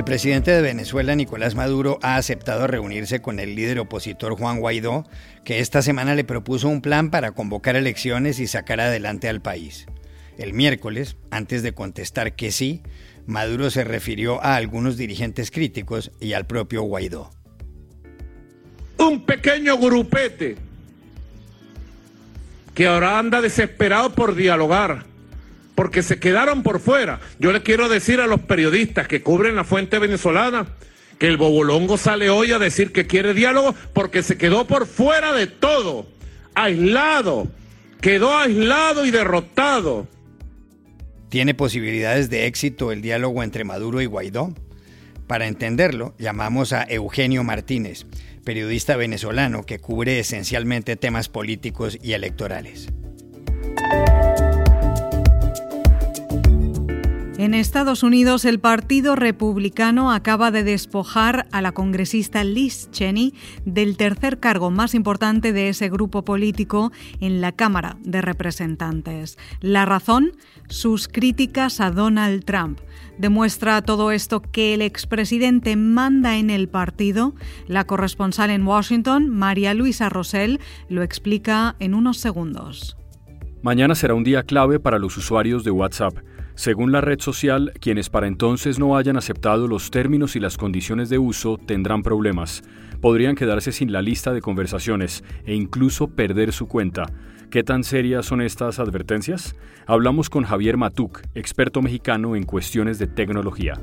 El presidente de Venezuela, Nicolás Maduro, ha aceptado reunirse con el líder opositor Juan Guaidó, que esta semana le propuso un plan para convocar elecciones y sacar adelante al país. El miércoles, antes de contestar que sí, Maduro se refirió a algunos dirigentes críticos y al propio Guaidó. Un pequeño grupete que ahora anda desesperado por dialogar porque se quedaron por fuera. Yo le quiero decir a los periodistas que cubren la fuente venezolana que el Bobolongo sale hoy a decir que quiere diálogo porque se quedó por fuera de todo, aislado, quedó aislado y derrotado. ¿Tiene posibilidades de éxito el diálogo entre Maduro y Guaidó? Para entenderlo, llamamos a Eugenio Martínez, periodista venezolano que cubre esencialmente temas políticos y electorales. En Estados Unidos, el Partido Republicano acaba de despojar a la congresista Liz Cheney del tercer cargo más importante de ese grupo político en la Cámara de Representantes. La razón, sus críticas a Donald Trump. ¿Demuestra todo esto que el expresidente manda en el partido? La corresponsal en Washington, María Luisa Rosell, lo explica en unos segundos. Mañana será un día clave para los usuarios de WhatsApp. Según la red social, quienes para entonces no hayan aceptado los términos y las condiciones de uso tendrán problemas. Podrían quedarse sin la lista de conversaciones e incluso perder su cuenta. ¿Qué tan serias son estas advertencias? Hablamos con Javier Matuk, experto mexicano en cuestiones de tecnología.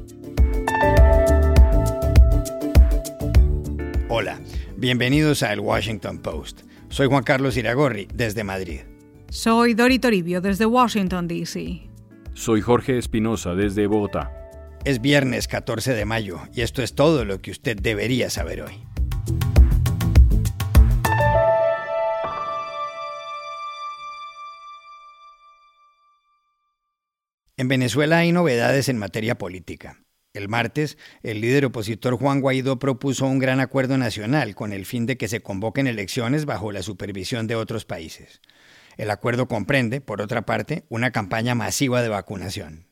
Hola, bienvenidos a El Washington Post. Soy Juan Carlos Iragorri, desde Madrid. Soy Dori Toribio, desde Washington, D.C. Soy Jorge Espinosa desde Bogotá. Es viernes 14 de mayo y esto es todo lo que usted debería saber hoy. En Venezuela hay novedades en materia política. El martes, el líder opositor Juan Guaidó propuso un gran acuerdo nacional con el fin de que se convoquen elecciones bajo la supervisión de otros países. El acuerdo comprende, por otra parte, una campaña masiva de vacunación.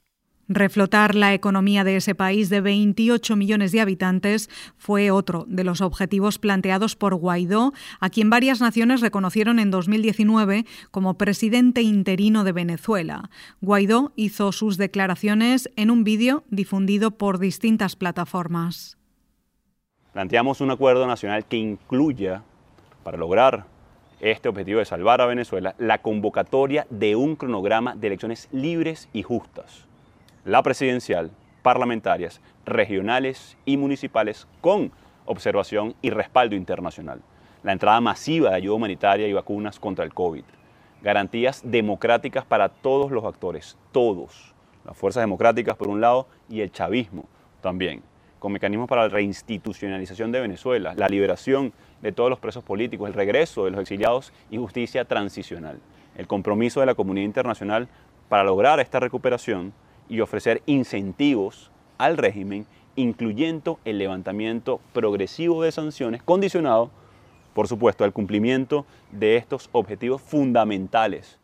Reflotar la economía de ese país de 28 millones de habitantes fue otro de los objetivos planteados por Guaidó, a quien varias naciones reconocieron en 2019 como presidente interino de Venezuela. Guaidó hizo sus declaraciones en un vídeo difundido por distintas plataformas. Planteamos un acuerdo nacional que incluya, para lograr este objetivo de salvar a Venezuela, la convocatoria de un cronograma de elecciones libres y justas, la presidencial, parlamentarias, regionales y municipales con observación y respaldo internacional, la entrada masiva de ayuda humanitaria y vacunas contra el COVID, garantías democráticas para todos los actores, todos, las fuerzas democráticas por un lado y el chavismo también, con mecanismos para la reinstitucionalización de Venezuela, la liberación de todos los presos políticos, el regreso de los exiliados y justicia transicional. El compromiso de la comunidad internacional para lograr esta recuperación y ofrecer incentivos al régimen, incluyendo el levantamiento progresivo de sanciones, condicionado, por supuesto, al cumplimiento de estos objetivos fundamentales.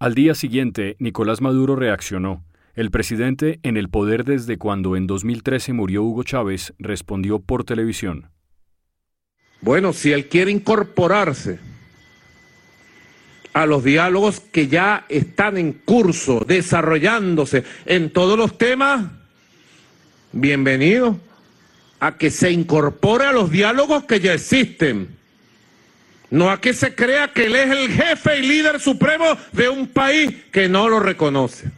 Al día siguiente, Nicolás Maduro reaccionó. El presidente, en el poder desde cuando en 2013 murió Hugo Chávez, respondió por televisión. Bueno, si él quiere incorporarse a los diálogos que ya están en curso, desarrollándose en todos los temas, bienvenido a que se incorpore a los diálogos que ya existen. No a que se crea que él es el jefe y líder supremo de un país que no lo reconoce.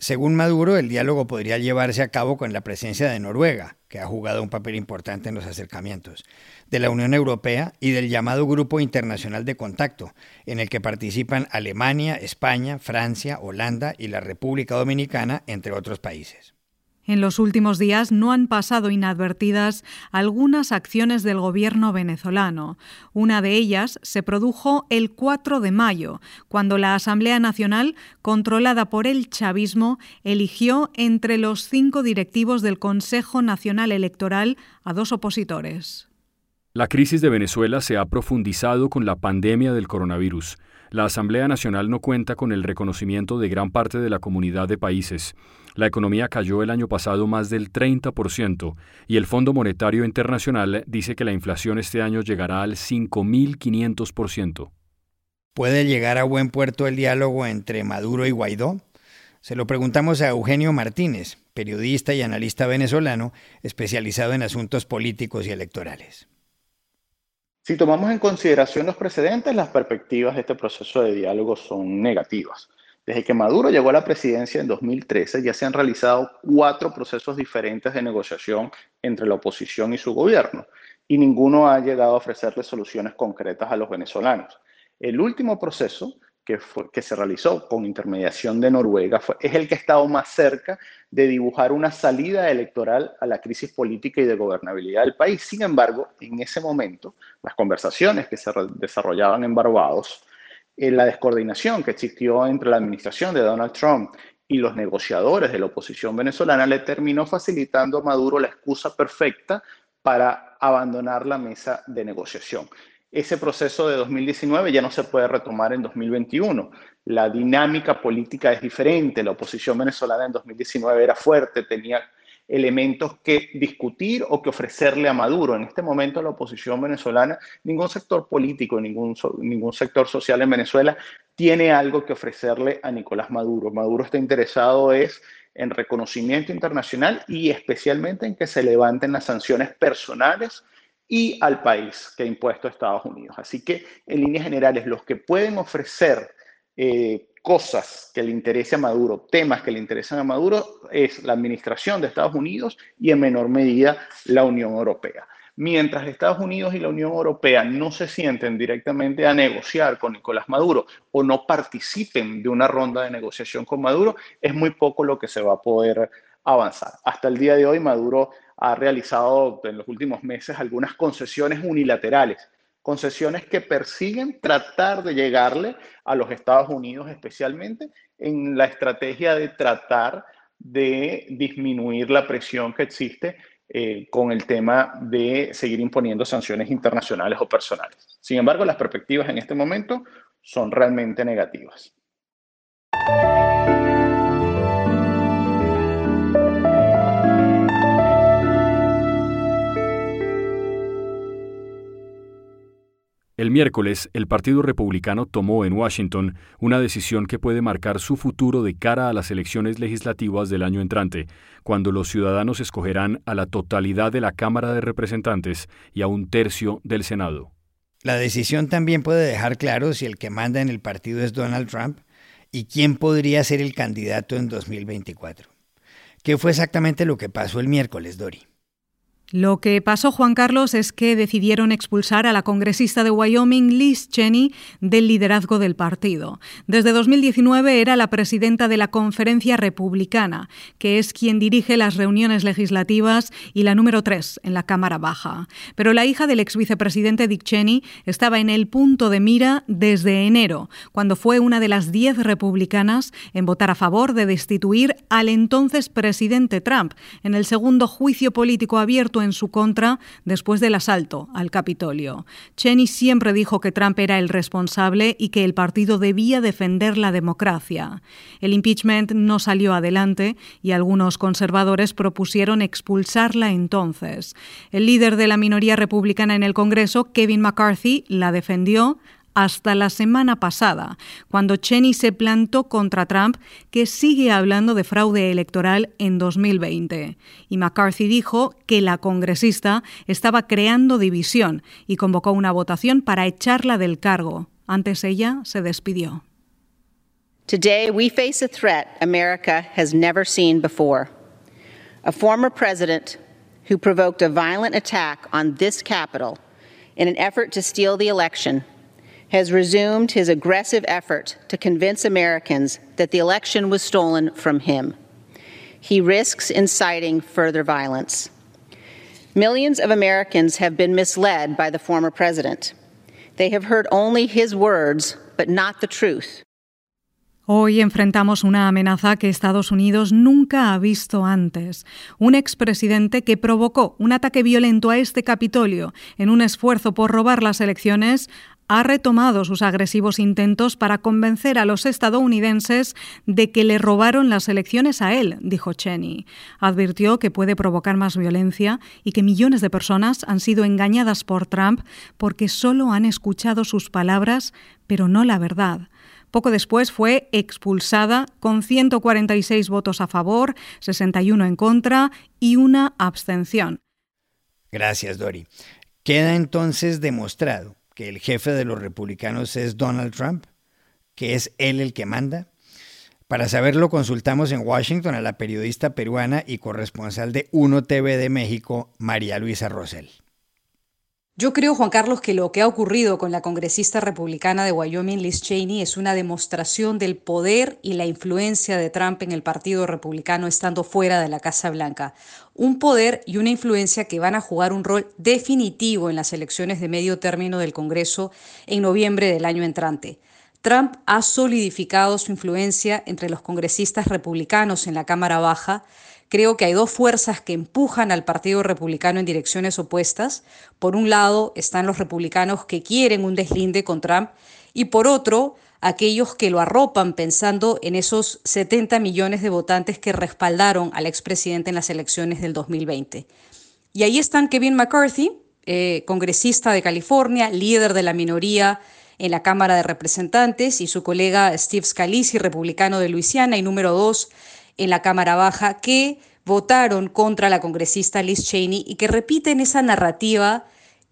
Según Maduro, el diálogo podría llevarse a cabo con la presencia de Noruega, que ha jugado un papel importante en los acercamientos, de la Unión Europea y del llamado Grupo Internacional de Contacto, en el que participan Alemania, España, Francia, Holanda y la República Dominicana, entre otros países. En los últimos días no han pasado inadvertidas algunas acciones del gobierno venezolano. Una de ellas se produjo el 4 de mayo, cuando la Asamblea Nacional, controlada por el chavismo, eligió entre los cinco directivos del Consejo Nacional Electoral a dos opositores. La crisis de Venezuela se ha profundizado con la pandemia del coronavirus. La Asamblea Nacional no cuenta con el reconocimiento de gran parte de la comunidad de países. La economía cayó el año pasado más del 30% y el Fondo Monetario Internacional dice que la inflación este año llegará al 5.500%. ¿Puede llegar a buen puerto el diálogo entre Maduro y Guaidó? Se lo preguntamos a Eugenio Martínez, periodista y analista venezolano especializado en asuntos políticos y electorales. Si tomamos en consideración los precedentes, las perspectivas de este proceso de diálogo son negativas. Desde que Maduro llegó a la presidencia en 2013, ya se han realizado cuatro procesos diferentes de negociación entre la oposición y su gobierno, y ninguno ha llegado a ofrecerle soluciones concretas a los venezolanos. El último proceso que, se realizó con intermediación de Noruega es el que ha estado más cerca de dibujar una salida electoral a la crisis política y de gobernabilidad del país. Sin embargo, en ese momento, las conversaciones que se desarrollaban en Barbados, eh, la descoordinación que existió entre la administración de Donald Trump y los negociadores de la oposición venezolana le terminó facilitando a Maduro la excusa perfecta para abandonar la mesa de negociación ese proceso de 2019 ya no se puede retomar en 2021. La dinámica política es diferente. La oposición venezolana en 2019 era fuerte, tenía elementos que discutir o que ofrecerle a Maduro. En este momento la oposición venezolana, ningún sector político, ningún, ningún sector social en Venezuela tiene algo que ofrecerle a Nicolás Maduro. Maduro está interesado es en reconocimiento internacional y especialmente en que se levanten las sanciones personales y al país que ha impuesto Estados Unidos. Así que, en líneas generales, los que pueden ofrecer eh, cosas que le interesen a Maduro, temas que le interesan a Maduro, es la administración de Estados Unidos y en menor medida la Unión Europea. Mientras Estados Unidos y la Unión Europea no se sienten directamente a negociar con Nicolás Maduro o no participen de una ronda de negociación con Maduro, es muy poco lo que se va a poder avanzar. Hasta el día de hoy, Maduro ha realizado en los últimos meses algunas concesiones unilaterales, concesiones que persiguen tratar de llegarle a los Estados Unidos especialmente en la estrategia de tratar de disminuir la presión que existe eh, con el tema de seguir imponiendo sanciones internacionales o personales. Sin embargo, las perspectivas en este momento son realmente negativas. El miércoles, el Partido Republicano tomó en Washington una decisión que puede marcar su futuro de cara a las elecciones legislativas del año entrante, cuando los ciudadanos escogerán a la totalidad de la Cámara de Representantes y a un tercio del Senado. La decisión también puede dejar claro si el que manda en el partido es Donald Trump y quién podría ser el candidato en 2024. ¿Qué fue exactamente lo que pasó el miércoles, Dori? Lo que pasó, Juan Carlos, es que decidieron expulsar a la congresista de Wyoming, Liz Cheney, del liderazgo del partido. Desde 2019 era la presidenta de la Conferencia Republicana, que es quien dirige las reuniones legislativas y la número tres en la Cámara Baja. Pero la hija del ex vicepresidente Dick Cheney estaba en el punto de mira desde enero, cuando fue una de las diez republicanas en votar a favor de destituir al entonces presidente Trump en el segundo juicio político abierto en su contra después del asalto al Capitolio. Cheney siempre dijo que Trump era el responsable y que el partido debía defender la democracia. El impeachment no salió adelante y algunos conservadores propusieron expulsarla entonces. El líder de la minoría republicana en el Congreso, Kevin McCarthy, la defendió hasta la semana pasada, cuando Cheney se plantó contra Trump, que sigue hablando de fraude electoral en 2020. Y McCarthy dijo que la congresista estaba creando división y convocó una votación para echarla del cargo. Antes ella se despidió. Today we face a threat America has never seen before. A former president who provoked a violent attack on this Capitol in an effort to steal the election has resumed his aggressive effort to convince Americans that the election was stolen from him. He risks inciting further violence. Millions of Americans have been misled by the former president. They have heard only his words, but not the truth. Hoy enfrentamos una amenaza que Estados Unidos nunca ha visto antes. Un expresidente que provocó un ataque violento a este Capitolio en un esfuerzo por robar las elecciones ha retomado sus agresivos intentos para convencer a los estadounidenses de que le robaron las elecciones a él, dijo Cheney. Advirtió que puede provocar más violencia y que millones de personas han sido engañadas por Trump porque solo han escuchado sus palabras, pero no la verdad. Poco después fue expulsada con 146 votos a favor, 61 en contra y una abstención. Gracias, Dori. Queda entonces demostrado que el jefe de los republicanos es Donald Trump, que es él el que manda. Para saberlo consultamos en Washington a la periodista peruana y corresponsal de Uno TV de México, María Luisa Rosell. Yo creo, Juan Carlos, que lo que ha ocurrido con la congresista republicana de Wyoming, Liz Cheney, es una demostración del poder y la influencia de Trump en el Partido Republicano estando fuera de la Casa Blanca. Un poder y una influencia que van a jugar un rol definitivo en las elecciones de medio término del Congreso en noviembre del año entrante. Trump ha solidificado su influencia entre los congresistas republicanos en la Cámara Baja, Creo que hay dos fuerzas que empujan al Partido Republicano en direcciones opuestas. Por un lado están los republicanos que quieren un deslinde con Trump y por otro aquellos que lo arropan pensando en esos 70 millones de votantes que respaldaron al expresidente en las elecciones del 2020. Y ahí están Kevin McCarthy, eh, congresista de California, líder de la minoría en la Cámara de Representantes, y su colega Steve Scalise, republicano de Luisiana y número dos en la Cámara Baja que votaron contra la congresista Liz Cheney y que repiten esa narrativa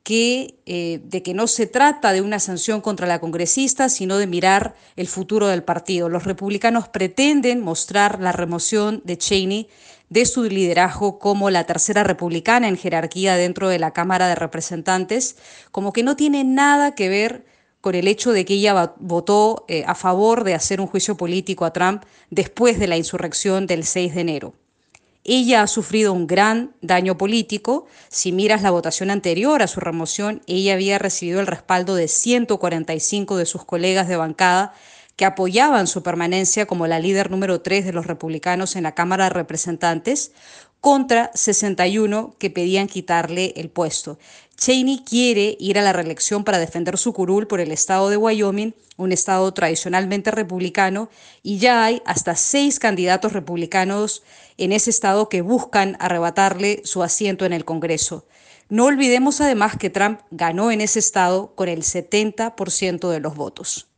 que, eh, de que no se trata de una sanción contra la congresista, sino de mirar el futuro del partido. Los republicanos pretenden mostrar la remoción de Cheney de su liderazgo como la tercera republicana en jerarquía dentro de la Cámara de Representantes, como que no tiene nada que ver con el hecho de que ella votó eh, a favor de hacer un juicio político a Trump después de la insurrección del 6 de enero. Ella ha sufrido un gran daño político. Si miras la votación anterior a su remoción, ella había recibido el respaldo de 145 de sus colegas de bancada que apoyaban su permanencia como la líder número 3 de los republicanos en la Cámara de Representantes, contra 61 que pedían quitarle el puesto. Cheney quiere ir a la reelección para defender su curul por el estado de Wyoming, un estado tradicionalmente republicano, y ya hay hasta seis candidatos republicanos en ese estado que buscan arrebatarle su asiento en el Congreso. No olvidemos además que Trump ganó en ese estado con el 70% de los votos.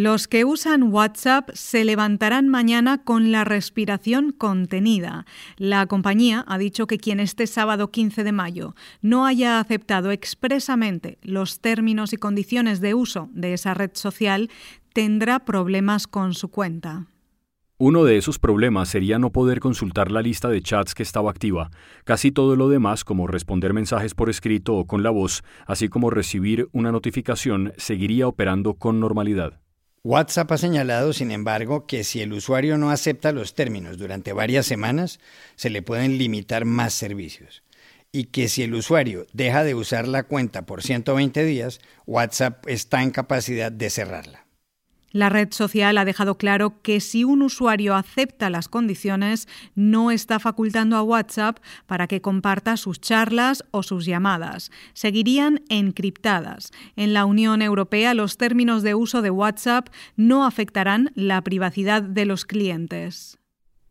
Los que usan WhatsApp se levantarán mañana con la respiración contenida. La compañía ha dicho que quien este sábado 15 de mayo no haya aceptado expresamente los términos y condiciones de uso de esa red social tendrá problemas con su cuenta. Uno de esos problemas sería no poder consultar la lista de chats que estaba activa. Casi todo lo demás, como responder mensajes por escrito o con la voz, así como recibir una notificación, seguiría operando con normalidad. WhatsApp ha señalado, sin embargo, que si el usuario no acepta los términos durante varias semanas, se le pueden limitar más servicios. Y que si el usuario deja de usar la cuenta por 120 días, WhatsApp está en capacidad de cerrarla. La red social ha dejado claro que si un usuario acepta las condiciones, no está facultando a WhatsApp para que comparta sus charlas o sus llamadas. Seguirían encriptadas. En la Unión Europea, los términos de uso de WhatsApp no afectarán la privacidad de los clientes.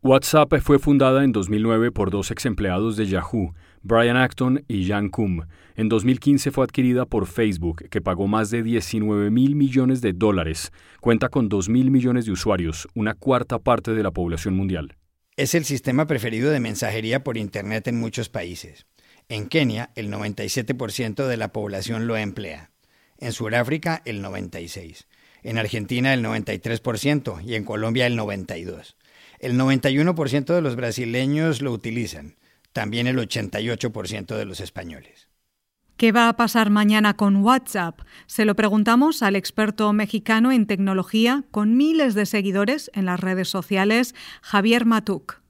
WhatsApp fue fundada en 2009 por dos ex empleados de Yahoo, Brian Acton y Jan Koum. En 2015 fue adquirida por Facebook, que pagó más de 19 mil millones de dólares. Cuenta con 2 mil millones de usuarios, una cuarta parte de la población mundial. Es el sistema preferido de mensajería por Internet en muchos países. En Kenia, el 97% de la población lo emplea. En Sudáfrica, el 96%. En Argentina, el 93% y en Colombia, el 92%. El 91% de los brasileños lo utilizan, también el 88% de los españoles. ¿Qué va a pasar mañana con WhatsApp? Se lo preguntamos al experto mexicano en tecnología con miles de seguidores en las redes sociales, Javier Matuk.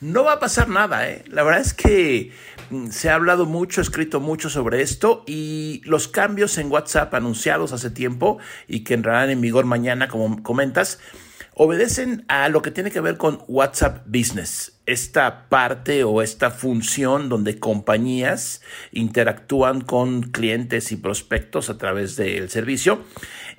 No va a pasar nada, ¿eh? La verdad es que mm, se ha hablado mucho, escrito mucho sobre esto y los cambios en WhatsApp anunciados hace tiempo y que entrarán en vigor mañana, como comentas, obedecen a lo que tiene que ver con WhatsApp Business, esta parte o esta función donde compañías interactúan con clientes y prospectos a través del servicio,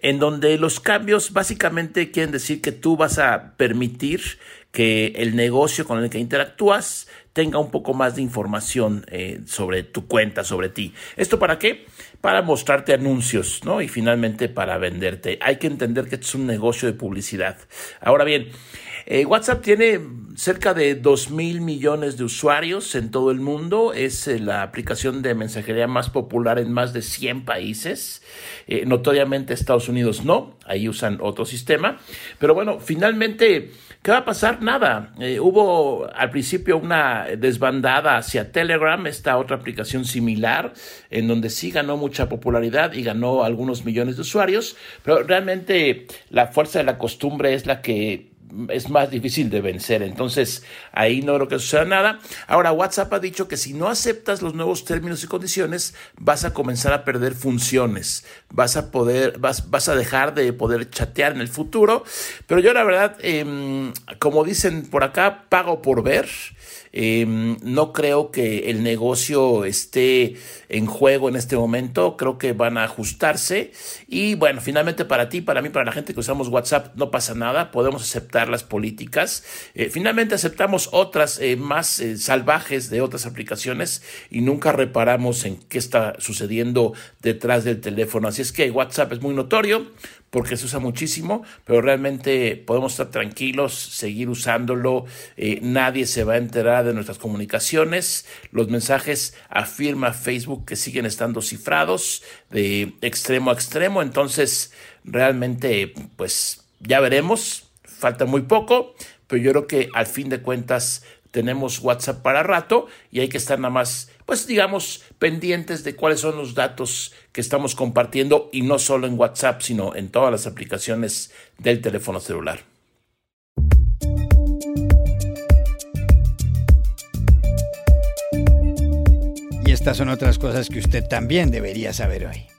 en donde los cambios básicamente quieren decir que tú vas a permitir que el negocio con el que interactúas tenga un poco más de información eh, sobre tu cuenta, sobre ti. ¿Esto para qué? Para mostrarte anuncios, ¿no? Y finalmente para venderte. Hay que entender que es un negocio de publicidad. Ahora bien, eh, WhatsApp tiene cerca de 2 mil millones de usuarios en todo el mundo. Es eh, la aplicación de mensajería más popular en más de 100 países. notoriamente Estados Unidos no, ahí usan otro sistema. Pero bueno, finalmente ¿Qué va a pasar? Nada. Eh, hubo al principio una desbandada hacia Telegram, esta otra aplicación similar, en donde sí ganó mucha popularidad y ganó algunos millones de usuarios, pero realmente la fuerza de la costumbre es la que es más difícil de vencer. Entonces, ahí no creo que suceda nada. Ahora, WhatsApp ha dicho que si no aceptas los nuevos términos y condiciones, vas a comenzar a perder funciones. Vas a poder, vas, vas a dejar de poder chatear en el futuro. Pero yo, la verdad, em, como dicen por acá, pago por ver. Em, no creo que el negocio esté en juego en este momento. Creo que van a ajustarse. Y bueno, finalmente para ti, para mí, para la gente que usamos WhatsApp, no pasa nada. Podemos aceptar las políticas. Eh, finalmente aceptamos otras eh, más eh, salvajes de otras aplicaciones y nunca reparamos en qué está sucediendo detrás del teléfono. Así es que WhatsApp es muy notorio porque se usa muchísimo, pero realmente podemos estar tranquilos, seguir usándolo, eh, nadie se va a enterar de nuestras comunicaciones, los mensajes afirma Facebook que siguen estando cifrados de extremo a extremo, entonces realmente pues ya veremos, falta muy poco, pero yo creo que al fin de cuentas tenemos WhatsApp para rato y hay que estar nada más, pues digamos, pendientes de cuáles son los datos que estamos compartiendo y no solo en WhatsApp, sino en todas las aplicaciones del teléfono celular. Y estas son otras cosas que usted también debería saber hoy.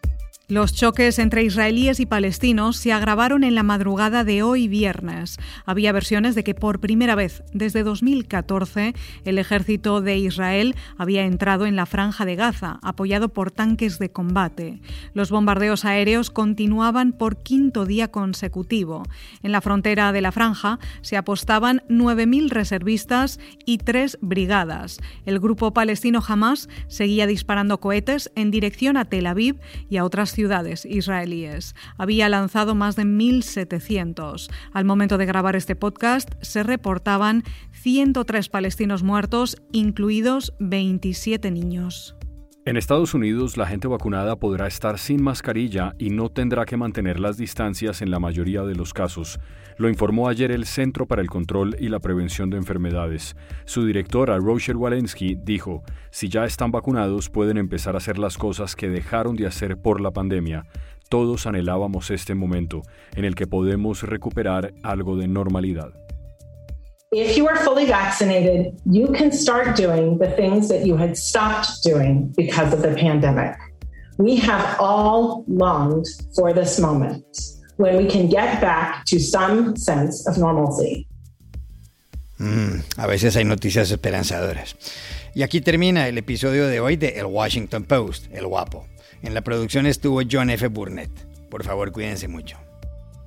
Los choques entre israelíes y palestinos se agravaron en la madrugada de hoy viernes. Había versiones de que por primera vez desde 2014 el ejército de Israel había entrado en la franja de Gaza, apoyado por tanques de combate. Los bombardeos aéreos continuaban por quinto día consecutivo. En la frontera de la franja se apostaban 9.000 reservistas y tres brigadas. El grupo palestino Hamas seguía disparando cohetes en dirección a Tel Aviv y a otras ciudades ciudades israelíes. Había lanzado más de 1.700. Al momento de grabar este podcast se reportaban 103 palestinos muertos, incluidos 27 niños. En Estados Unidos, la gente vacunada podrá estar sin mascarilla y no tendrá que mantener las distancias en la mayoría de los casos. Lo informó ayer el Centro para el Control y la Prevención de Enfermedades. Su directora, Roger Walensky, dijo, si ya están vacunados pueden empezar a hacer las cosas que dejaron de hacer por la pandemia. Todos anhelábamos este momento en el que podemos recuperar algo de normalidad. If you are fully vaccinated, you can start doing the things that you had stopped doing because of the pandemic. We have all longed for this moment when we can get back to some sense of normalcy. Mm, a veces hay noticias esperanzadoras. Y aquí termina el episodio de hoy de El Washington Post, El Guapo. En la producción estuvo John F. Burnett. Por favor, cuídense mucho.